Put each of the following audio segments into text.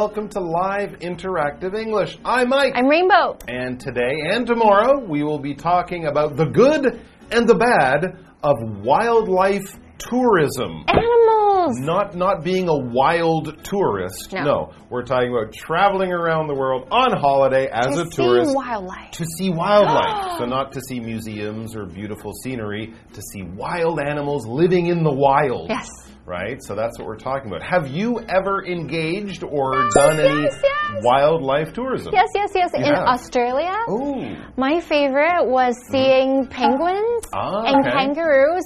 Welcome to Live Interactive English. I'm Mike. I'm Rainbow. and today and tomorrow, we will be talking about the good and the bad of wildlife tourism. Animals. Not not being a wild tourist. No. we're talking about traveling around the world on holiday as to a tourist see wildlife. to see wildlife. so not to see museums or beautiful scenery, to see wild animals living in the wild. Yes. Right? So that's what we're talking about. Have you ever engaged or done any yes, yes. wildlife tourism? Yes, yes, yes. You In have. Australia, Oh. my favorite was seeing penguins Ah, and okay. kangaroos.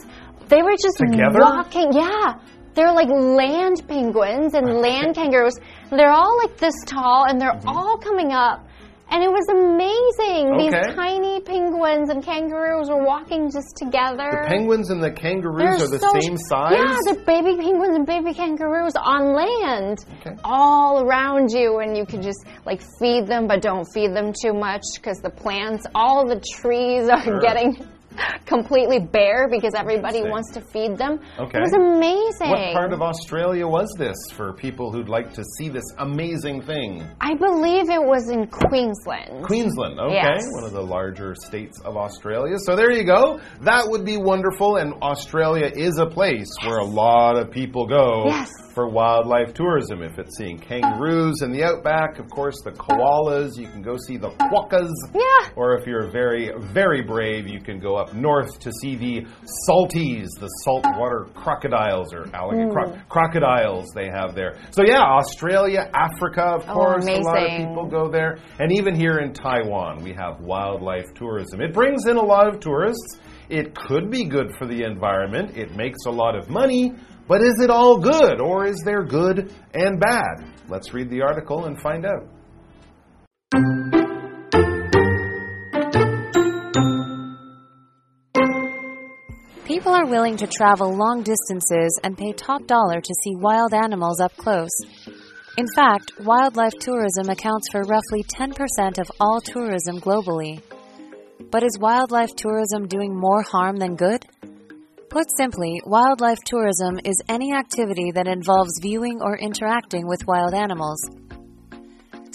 They were just Together? walking. Yeah. They're like land penguins and land kangaroos. They're all like this tall and they're all coming up. And it was amazing. Okay. These tiny penguins and kangaroos were walking just together. The penguins and the kangaroos They're are the so same size? Yeah, they're baby penguins and baby kangaroos on land, Okay. all around you, and you can just like feed them, but don't feed them too much because the plants, all the trees are Sure. getting completely bare because everybody wants to feed them. Okay. It was amazing. What part of Australia was this for people who'd like to see this amazing thing? I believe it was in Queensland. Queensland, okay, Yes. one of the larger states of Australia. So there you go. That would be wonderful. And Australia is a place where a lot of people go Yes. For wildlife tourism. If it's seeing kangaroos in the outback, of course, the koalas, you can go see the quokkas. Yeah. Or if you're very, very brave, you can go up north to see the salties, the saltwater crocodiles or alligator cro- crocodiles they have there. So yeah, Australia, Africa, of Oh, course, a lot of people go there. And even here in Taiwan, we have wildlife tourism. It brings in a lot of tourists. It could be good for the environment. It makes a lot of money. But is it all good, or is there good and bad? Let's read the article and find out. People are willing to travel long distances and pay top dollar to see wild animals up close. In fact, wildlife tourism accounts for roughly 10% of all tourism globally. But is wildlife tourism doing more harm than good? Put simply, wildlife tourism is any activity that involves viewing or interacting with wild animals.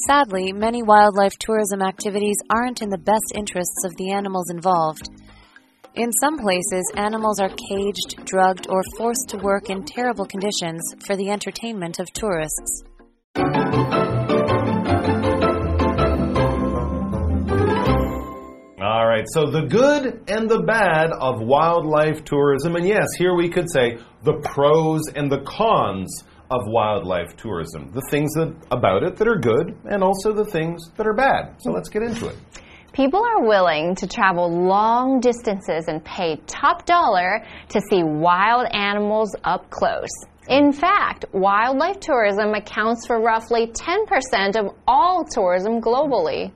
Sadly, many wildlife tourism activities aren't in the best interests of the animals involved. In some places, animals are caged, drugged, or forced to work in terrible conditions for the entertainment of tourists. Right, so the good and the bad of wildlife tourism. And yes, here we could say the pros and the cons of wildlife tourism. The things that, about it that are good and also the things that are bad. So let's get into it. People are willing to travel long distances and pay top dollar to see wild animals up close. In fact, wildlife tourism accounts for roughly 10% of all tourism globally.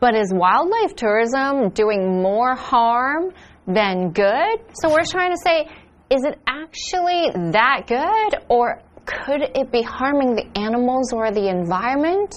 But is wildlife tourism doing more harm than good? So we're trying to say, is it actually that good or could it be harming the animals or the environment?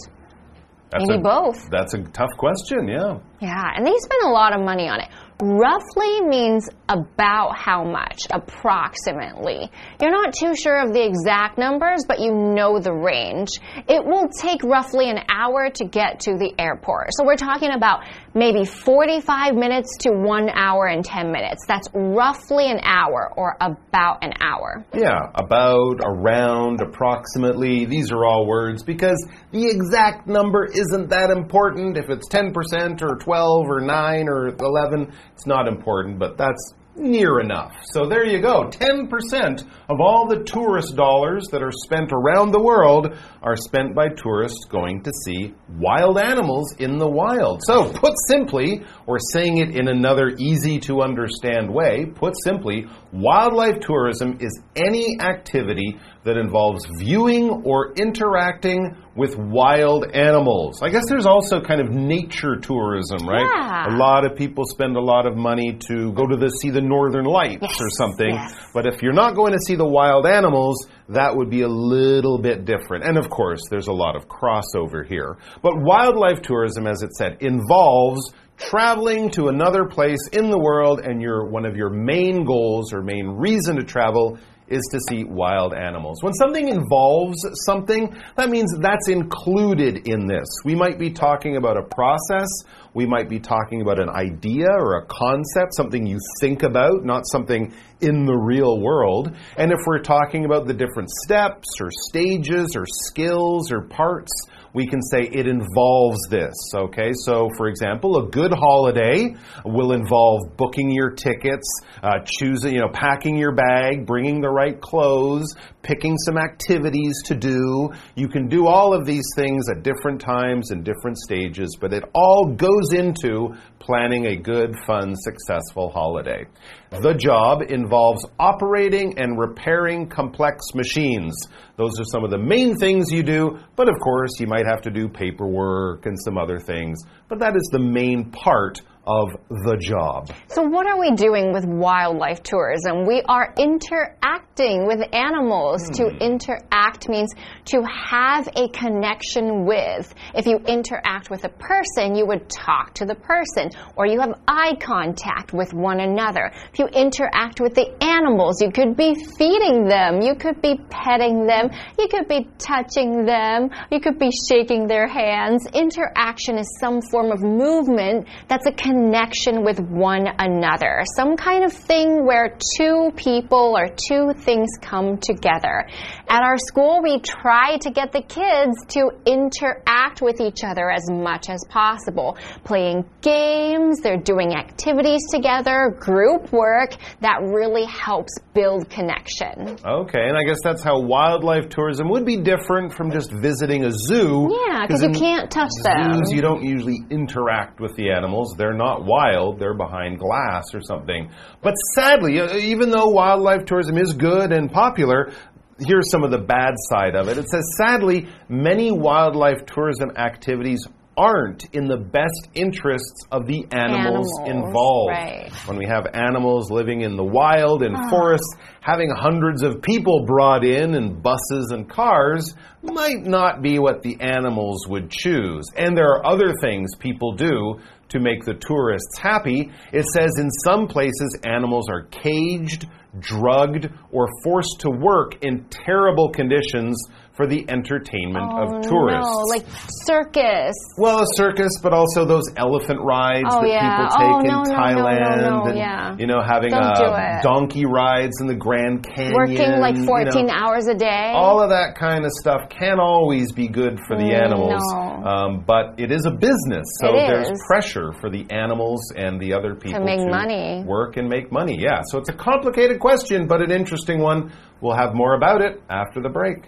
That's Maybe a, both. That's a tough question, yeah. Yeah, and they spend a lot of money on it. Roughly means about how much, approximately. You're not too sure of the exact numbers, but you know the range. It will take roughly an hour to get to the airport. So we're talking about maybe 45 minutes to one hour and 10 minutes. That's roughly an hour or about an hour. Yeah, about, around, approximately. These are all words because the exact number isn't that important. If it's 10% or 12 or 9 or 11, it's not important, but that's near enough. So there you go. 10% of all the tourist dollars that are spent around the world are spent by tourists going to see wild animals in the wild. So, put simply, or saying it in another easy to understand way, put simply, wildlife tourism is any activity that involves viewing or interacting with wild animals. I guess there's also kind of nature tourism, right? Yeah. A lot of people spend a lot of money to go to the see the northern lights Yes, or something. yes. But if you're not going to see the wild animals, that would be a little bit different. And of course, there's a lot of crossover here. But wildlife tourism, as it said, involves traveling to another place in the world and your one of your main goals or main reason to travel is to see wild animals. When something involves something, that means that's included in this. We might be talking about a process, we might be talking about an idea or a concept, something you think about, not something in the real world. And if we're talking about the different steps or stages or skills or parts, we can say it involves this. Okay, so for example, a good holiday will involve booking your tickets, uh, choosing, you know, packing your bag, bringing the right clothes, picking some activities to do. You can do all of these things at different times and different stages, but it all goes into planning a good, fun, successful holiday. The job involves operating and repairing complex machines. Those are some of the main things you do, but of course, you might have to do paperwork and some other things. But that is the main part of the job. So, what are we doing with wildlife tourism? We are interacting with animals. To Hmm. interact means to have a connection with. If you interact with a person, you would talk to the person, or you have eye contact with one another. If you interact with the animals, you could be feeding them, you could be petting them, you could be touching them, you could be shaking their hands. Interaction is some form of movement that's a connection with one another. Some kind of thing where two people or two things come together. At our school, we try to get the kids to interact with each other as much as possible. Playing games, they're doing activities together, group work that really helps build connection. Okay, and I guess that's how wildlife tourism would be different from just visiting a zoo. Yeah, because you can't touch them. Zoos, you don't usually interact with the animals. They're not wild, they're behind glass or something. But sadly, uh, even though wildlife tourism is good and popular, here's some of the bad side of it. It says, sadly, many wildlife tourism activities aren't in the best interests of the animals, Animals, involved. right. When we have animals living in the wild and forests, having hundreds of people brought in in buses and cars might not be what the animals would choose. And there are other things people do to make the tourists happy. It says in some places animals are caged, drugged, or forced to work in terrible conditions for the entertainment Oh, of tourists. No, like circus. Well, a circus, but also those elephant rides Oh, that yeah. people take Oh, in no, no, no, Thailand, no, no, and yeah. you know, having uh, donkey rides in the Grand Canyon, Working like you 14 know. hours a day. All of that kind of stuff can always be good for the Mm, animals, no. um, but it is a business, so It there's is. pressure for the animals and the other people to make money. work and make money. Yeah, so it's a complicated question, but an interesting one. We'll have more about it after the break.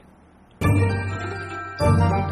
Thank you.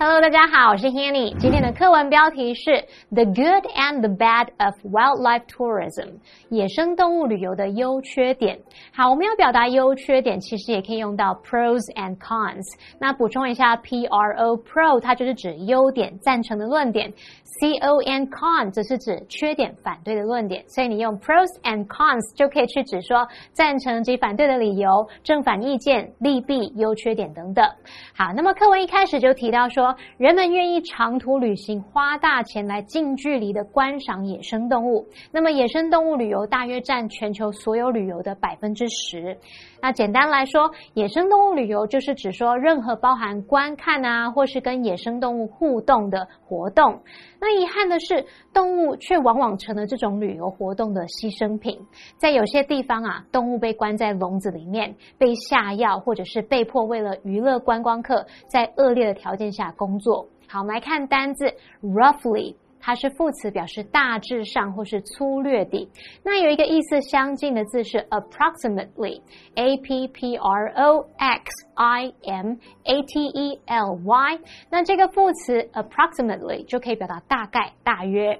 Hello，大家好，我是 Hanny。今天的课文标题是《The Good and the Bad of Wildlife Tourism》，野生动物旅游的优缺点。好，我们要表达优缺点，其实也可以用到 pros and cons。那补充一下，pro pro 它就是指优点、赞成的论点，con con 则是指缺点、反对的论点。所以你用 pros and cons 就可以去指说赞成及反对的理由、正反意见、利弊、优缺点等等。好，那么课文一开始就提到说，人们愿意长途旅行，花大钱来近距离的观赏野生动物。那么，野生动物旅游大约占全球所有旅游的百分之十。那简单来说，野生动物旅游就是指说任何包含观看啊，或是跟野生动物互动的活动。那遗憾的是，动物却往往成了这种旅游活动的牺牲品。在有些地方啊，动物被关在笼子里面，被下药，或者是被迫为了娱乐观光客，在恶劣的条件下工作。好，我们来看单字 roughly。它是副词，表示大致上或是粗略地。那有一个意思相近的字是 approximately，a p p r o x i m a t e l y。那这个副词 approximately 就可以表达大概、大约。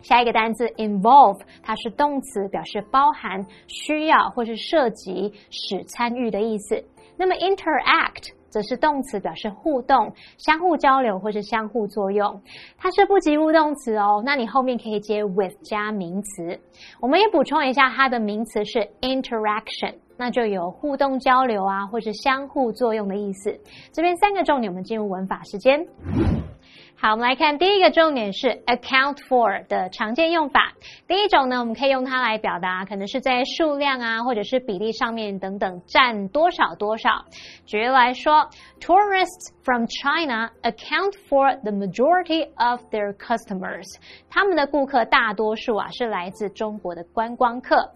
下一个单词 involve，它是动词，表示包含、需要或是涉及、使参与的意思。那么 interact 则是动词，表示互动、相互交流或是相互作用。它是不及物动词哦，那你后面可以接 with 加名词。我们也补充一下，它的名词是 interaction，那就有互动交流啊，或是相互作用的意思。这边三个重点，我们进入文法时间。好，我们来看第一个重点是 account for 的常见用法。第一种呢，我们可以用它来表达，可能是在数量啊，或者是比例上面等等占多少多少。举例来说，tourists from China account for the majority of their customers。他们的顾客大多数啊是来自中国的观光客。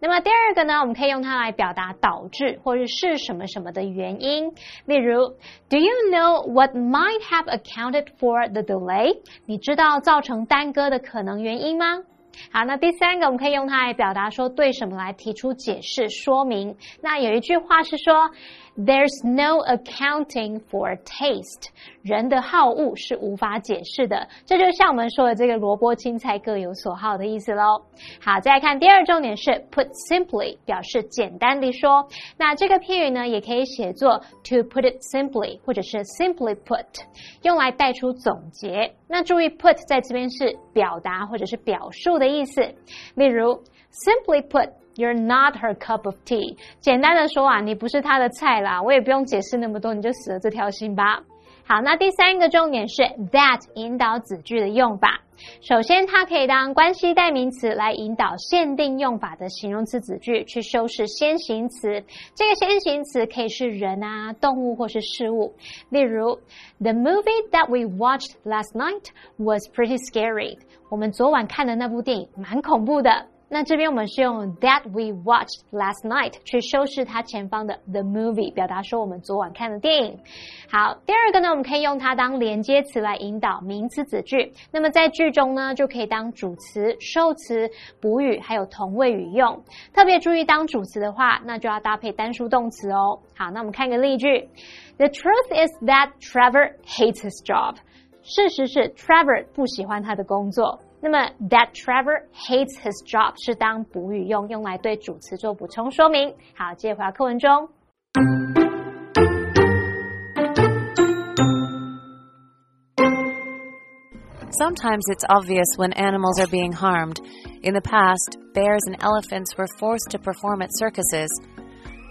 那么第二个呢，我们可以用它来表达导致或者是什么什么的原因。例如，Do you know what might have accounted for the delay？你知道造成耽搁的可能原因吗？好，那第三个我们可以用它来表达说对什么来提出解释说明。那有一句话是说。There's no accounting for taste。人的好恶是无法解释的，这就像我们说的这个萝卜青菜各有所好的意思喽。好，再来看第二重点是 put simply，表示简单的说。那这个片语呢，也可以写作 to put it simply，或者是 simply put，用来带出总结。那注意 put 在这边是表达或者是表述的意思。例如 simply put。You're not her cup of tea。简单的说啊，你不是她的菜啦。我也不用解释那么多，你就死了这条心吧。好，那第三个重点是 that 引导子句的用法。首先，它可以当关系代名词来引导限定用法的形容词子句，去修饰先行词。这个先行词可以是人啊、动物或是事物。例如，The movie that we watched last night was pretty scary。我们昨晚看的那部电影蛮恐怖的。那这边我们是用 that we watched last night 去修饰它前方的 the movie，表达说我们昨晚看的电影。好，第二个呢，我们可以用它当连接词来引导名词子句。那么在句中呢，就可以当主词、受词、补语还有同位语用。特别注意，当主词的话，那就要搭配单数动词哦。好，那我们看个例句：The truth is that Trevor hates his job。事实是 Trevor 不喜欢他的工作。那么，that Trevor hates his job 是当补语用，用来对主词做补充说明。好，接着回到课文中。Sometimes it's obvious when animals are being harmed. In the past, bears and elephants were forced to perform at circuses.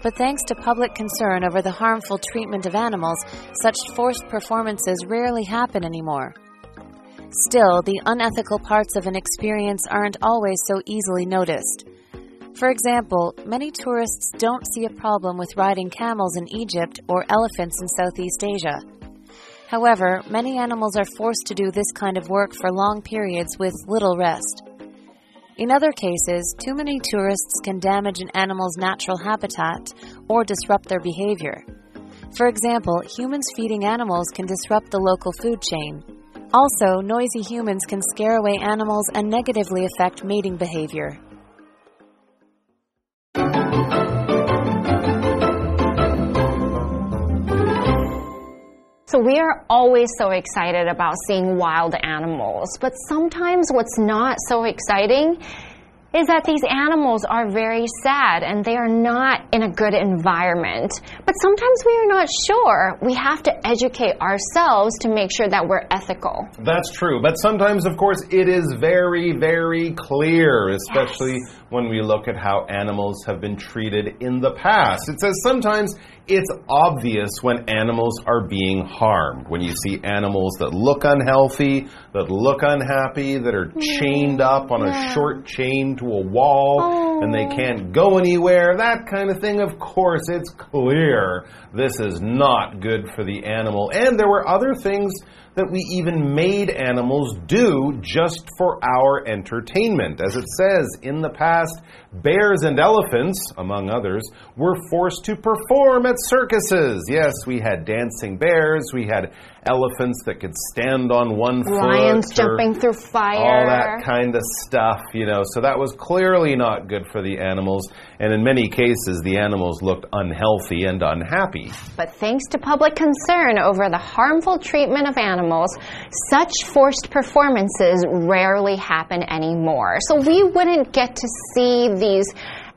But thanks to public concern over the harmful treatment of animals, such forced performances rarely happen anymore. Still, the unethical parts of an experience aren't always so easily noticed. For example, many tourists don't see a problem with riding camels in Egypt or elephants in Southeast Asia. However, many animals are forced to do this kind of work for long periods with little rest. In other cases, too many tourists can damage an animal's natural habitat or disrupt their behavior. For example, humans feeding animals can disrupt the local food chain. Also, noisy humans can scare away animals and negatively affect mating behavior. So we are always so excited about seeing wild animals, but sometimes what's not so exciting is that these animals are very sad and they are not in a good environment. But sometimes we are not sure. We have to educate ourselves to make sure that we're ethical. That's true. But sometimes, of course, it is very, very clear, especially yes. When we look at how animals have been treated in the past. It says sometimes it's obvious when animals are being harmed. When you see animals that look unhealthy, that look unhappy, that are chained up on yeah. a short chain to a wall oh. And they can't go anywhere, that kind of thing, of course, it's clear this is not good for the animal. And there were other things that we even made animals do just for our entertainment. As it says, in the past, bears and elephants, among others, were forced to perform at circuses. Yes, we had dancing bears, we had elephants that could stand on one foot. Lions jumping through fire. All that kind of stuff, you know. So that was clearly not good for the animals. And in many cases, the animals looked unhealthy and unhappy. But thanks to public concern over the harmful treatment of animals, such forced performances rarely happen anymore. So we wouldn't get to see these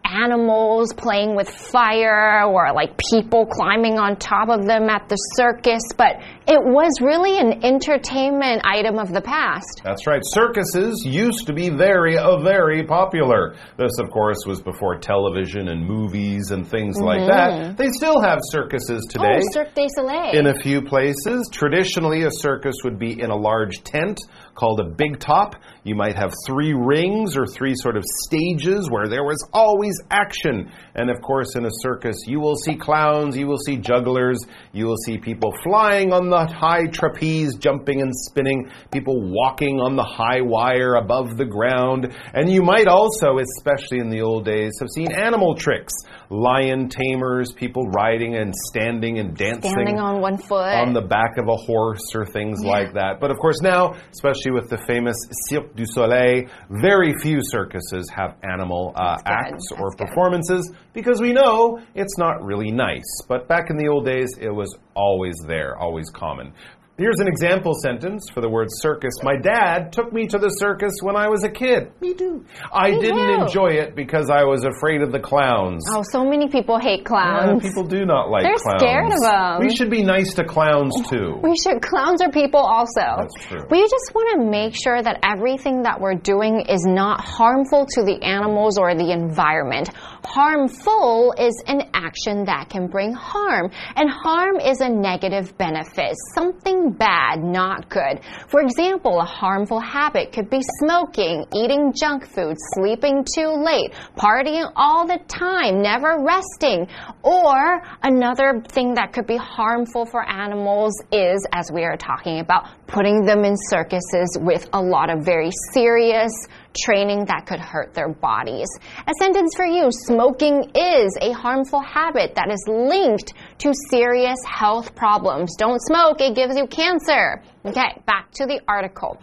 animals playing with fire or like people climbing on top of them at the circus, but it was really an entertainment item of the past. That's right. Circuses used to be very, uh, very popular. This, of course, was before television and movies and things like that. They still have circuses today. Mm-hmm. Oh, Cirque du Soleil. in a few places. Traditionally, a circus would be in a large tent called a big top. You might have three rings or three sort of stages where there was always action. And of course, in a circus, you will see clowns, you will see jugglers, you will see people flying on the high trapeze, jumping and spinning, people walking on the high wire above the ground. And you might also, especially in the old days, have seen animal tricks lion tamers, people riding and standing and dancing Standing on one foot. on the back of a horse or things like that. But of course, now, especially with the famous Cirque du Soleil, very few circuses have animal uh, acts or That's good. performances because we know it's not really nice. But back in the old days, it was always there, always common. Here's an example sentence for the word circus. My dad took me to the circus when I was a kid. Me too. I Me didn't too. enjoy it because I was afraid of the clowns. oh, so many people hate Yeah, clowns. people do not like They're clowns. scared them. We should be nice to clowns oh, too. We should. Clowns are people also. That's true. We just want to make sure that everything that we're doing is not harmful to the animals or the environment. Harmful is an action that can bring harm, and harm is a negative benefit, something bad, not good. For example, a harmful habit could be smoking, eating junk food, sleeping too late, partying all the time, never resting. Or another thing that could be harmful for animals is, as we are talking about, putting them in circuses with a lot of very serious training that could hurt their bodies. A sentence for you smoking is a harmful habit that is linked to serious health problems. Don't smoke, it gives you cancer. Okay, back to the article.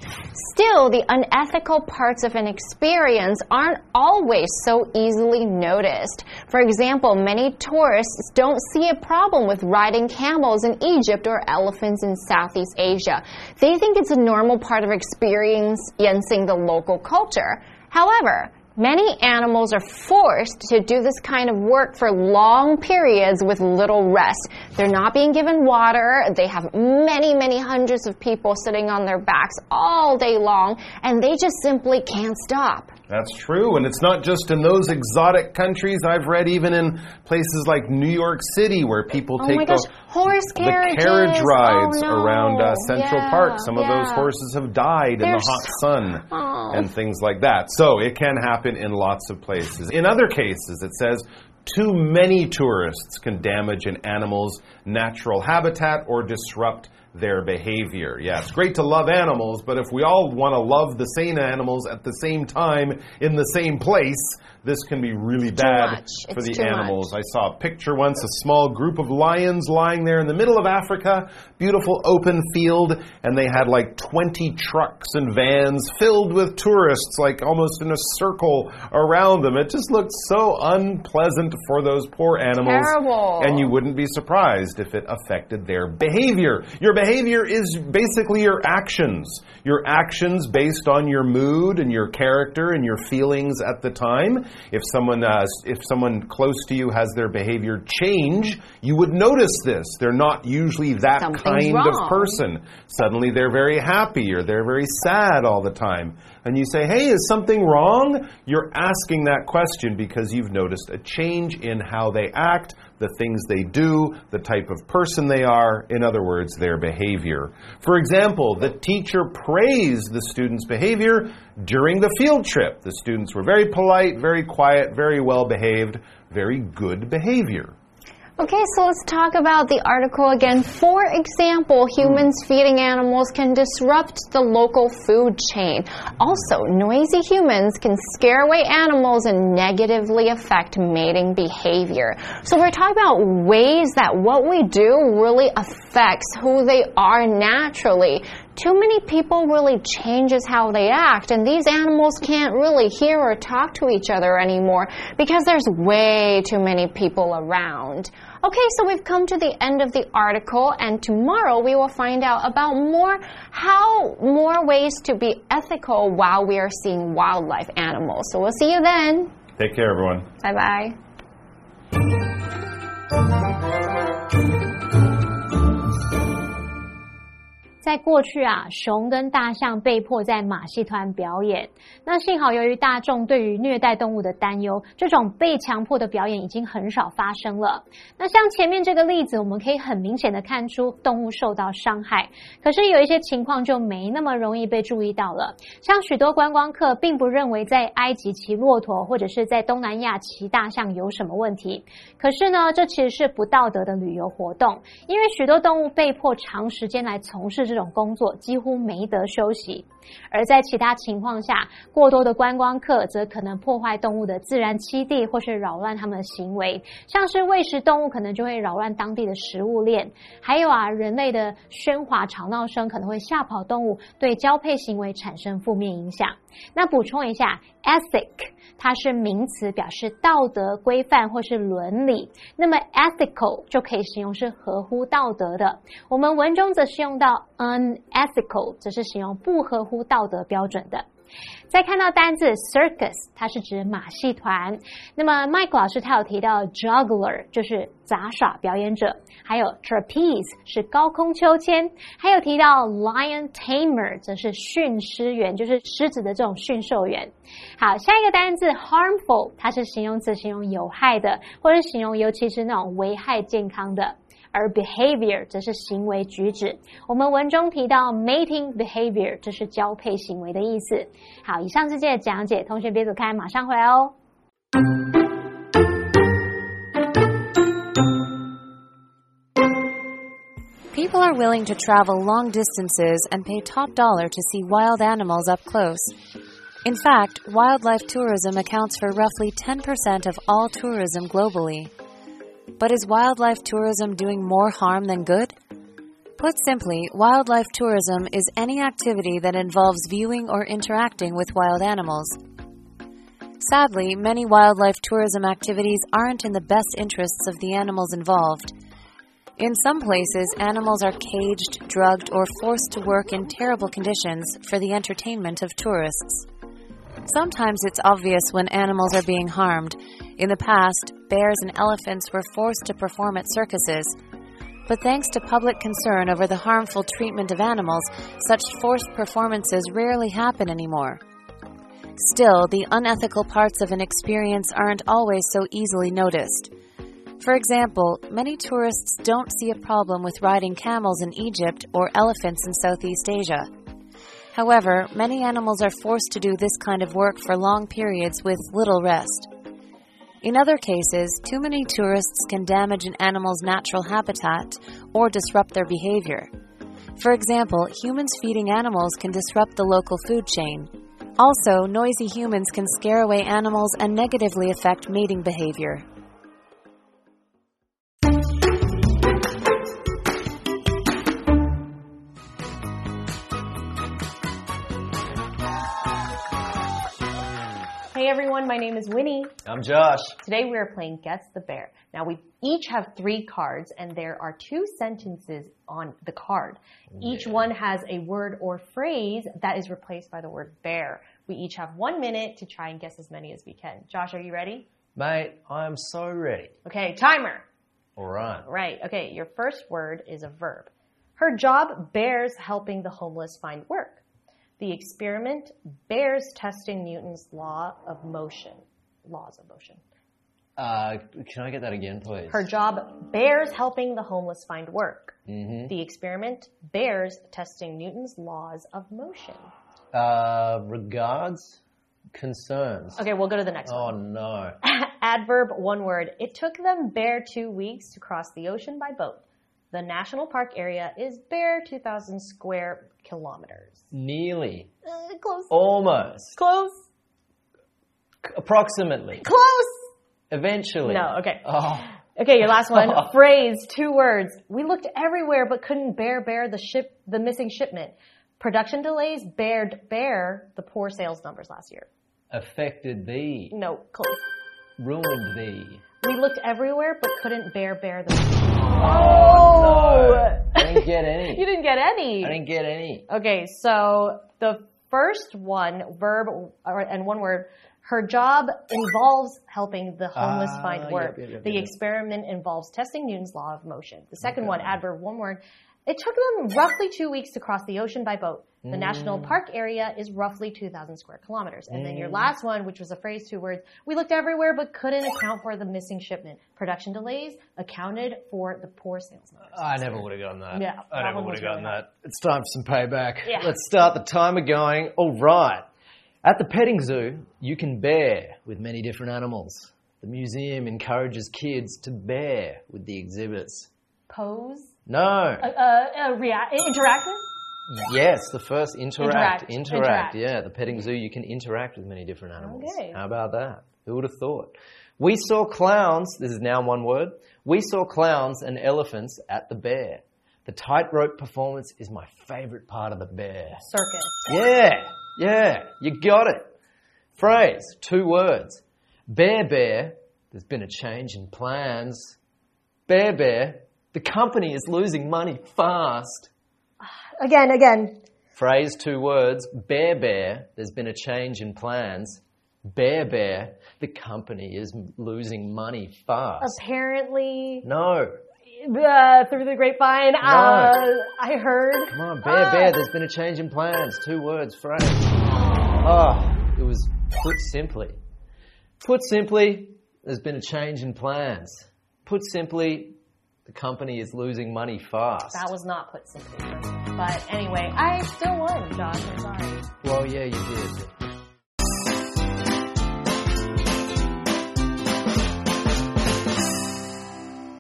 Still, the unethical parts of an experience aren't always so easily noticed. For example, many tourists don't see a problem with riding camels in Egypt or elephants in Southeast Asia. They think it's a normal part of experiencing the local culture. However, Many animals are forced to do this kind of work for long periods with little rest. They're not being given water. They have many, many hundreds of people sitting on their backs all day long, and they just simply can't stop. That's true, and it's not just in those exotic countries. I've read even in places like New York City where people Oh take the, horse the carriage rides Oh, no. around uh, Central Yeah, Park. Some of those horses have died in They're the hot sun Oh. and things like that. So it can happen in lots of places. In other cases, it says too many tourists can damage an animal's natural habitat or disrupt their behavior. Yeah, it's great to love animals, but if we all want to love the same animals at the same time in the same place, this can be really bad for It's the animals. I saw a picture once, a small group of lions lying there in the middle of Africa, beautiful open field, and they had like 20 trucks and vans filled with tourists, like almost in a circle around them. It just looked so unpleasant for those poor animals. Terrible. And you wouldn't be surprised if it affected their behavior. Your behavior is basically your actions. Your actions based on your mood and your character and your feelings at the time. If someone, uh, if someone close to you has their behavior change, you would notice this. They're not usually that Something's kind of person. Suddenly they're very happy or they're very sad all the time. And you say, hey, is something wrong? You're asking that question because you've noticed a change in how they act, the things they do, the type of person they are, in other words, their behavior. For example, the teacher praised the student's behavior during the field trip. The students were very polite, very quiet, very well behaved, very good behavior. Okay, so let's talk about the article again. For example, humans hmm. feeding animals can disrupt the local food chain. Also, noisy humans can scare away animals and negatively affect mating behavior. So, we're talking about ways that what we do really affects who they are naturally. Too many people really changes how they act, and these animals can't really hear or talk to each other anymore because there's way too many people around. Okay, so we've come to the end of the article, and tomorrow we will find out about more how more ways to be ethical while we are seeing wildlife animals. So we'll see you then. Take care, everyone. 拜拜。在过去啊，熊跟大象被迫在马戏团表演。那幸好，由于大众对于虐待动物的担忧，这种被强迫的表演已经很少发生了。那像前面这个例子，我们可以很明显的看出动物受到伤害。可是有一些情况就没那么容易被注意到了。像许多观光客并不认为在埃及骑骆驼或者是在东南亚骑大象有什么问题。可是呢，这其实是不道德的旅游活动，因为许多动物被迫长时间来从事。这种工作几乎没得休息，而在其他情况下，过多的观光客则可能破坏动物的自然栖地，或是扰乱它们的行为。像是喂食动物，可能就会扰乱当地的食物链。还有啊，人类的喧哗吵闹声可能会吓跑动物，对交配行为产生负面影响。那补充一下，ethic 它是名词，表示道德规范或是伦理。那么 ethical 就可以形容是合乎道德的。我们文中则是用到 unethical，则是形容不合乎道德标准的。再看到单字 circus，它是指马戏团。那么 Mike 老师他有提到 juggler，就是杂耍表演者；还有 trapeze 是高空秋千；还有提到 lion tamer，则是驯狮员，就是狮子的这种驯兽员。好，下一个单字 harmful，它是形容词，形容有害的，或者形容尤其是那种危害健康的。而 behavior 则是行为举止。我们文中提到 mating behavior，这是交配行为的意思。好，以上是这的讲解，同学别走开，马上回来哦。People are willing to travel long distances and pay top dollar to see wild animals up close. In fact, wildlife tourism accounts for roughly 10% of all tourism globally. But is wildlife tourism doing more harm than good? Put simply, wildlife tourism is any activity that involves viewing or interacting with wild animals. Sadly, many wildlife tourism activities aren't in the best interests of the animals involved. In some places, animals are caged, drugged, or forced to work in terrible conditions for the entertainment of tourists. Sometimes it's obvious when animals are being harmed. In the past, bears and elephants were forced to perform at circuses. But thanks to public concern over the harmful treatment of animals, such forced performances rarely happen anymore. Still, the unethical parts of an experience aren't always so easily noticed. For example, many tourists don't see a problem with riding camels in Egypt or elephants in Southeast Asia. However, many animals are forced to do this kind of work for long periods with little rest. In other cases, too many tourists can damage an animal's natural habitat or disrupt their behavior. For example, humans feeding animals can disrupt the local food chain. Also, noisy humans can scare away animals and negatively affect mating behavior. Hey everyone, my name is Winnie. I'm Josh. Today we are playing Guess the Bear. Now we each have three cards and there are two sentences on the card. Oh, each one has a word or phrase that is replaced by the word bear. We each have one minute to try and guess as many as we can. Josh, are you ready? Mate, I am so ready. Okay, timer. All right. Right, okay, your first word is a verb. Her job bears helping the homeless find work. The experiment bears testing Newton's law of motion. Laws of motion. Uh, can I get that again, please? Her job bears helping the homeless find work. Mm-hmm. The experiment bears testing Newton's laws of motion. Uh, regards, concerns. Okay, we'll go to the next Oh one. no. Adverb, one word. It took them bare two weeks to cross the ocean by boat. The national park area is bare 2,000 square kilometers. Nearly. Uh, close. Almost. Close. Approximately. Close. Eventually. No, okay. Oh. Okay, your last one. Phrase, two words. We looked everywhere but couldn't bear bear the ship the missing shipment. Production delays bared bear the poor sales numbers last year. Affected thee. No, close. Ruined thee. We looked everywhere but couldn't bear bear the Oh! I didn't get any. You didn't get any. I didn't get any. Okay, so the first one verb or, and one word. Her job involves helping the homeless Ah, find work. yep, yep, the yep. experiment involves testing Newton's law of motion. The second one, adverb, one word. It took them roughly two weeks to cross the ocean by boat. The national Mm. park area is roughly 2,000 square kilometers. And then your last one, which was a phrase, two words, we looked everywhere but couldn't account for the missing shipment. Production delays accounted for the poor sales numbers. I never would have gotten that. Yeah, I never would have gotten really that. It's time for some payback. Yeah. Let's start the timer going. All right. At the petting zoo, you can bear with many different animals. The museum encourages kids to bear with the exhibits. Pose, No. uh, uh, react, interactive? Yes, the first interact. Interact. Interact. Interact. Yeah, the petting zoo, you can interact with many different animals. Okay. How about that? Who would have thought? We saw clowns, this is now one word. We saw clowns and elephants at the bear. The tightrope performance is my favorite part of the bear. Circus. Yeah, yeah, you got it. Phrase, two words. Bear Bear, there's been a change in plans. Bear Bear, the company is losing money fast. Again, again. Phrase, two words. Bear Bear, there's been a change in plans. Bear Bear, the company is losing money fast. Apparently, No. uh, through the grapevine, uh, I heard. Come on, Bear Bear, there's been a change in plans. Two words, phrase. Oh, it was put simply. Put simply, there's been a change in plans. Put simply, the company is losing money fast. That was not put simply. But anyway, I still won, Josh. I'm sorry. Well, yeah, you did.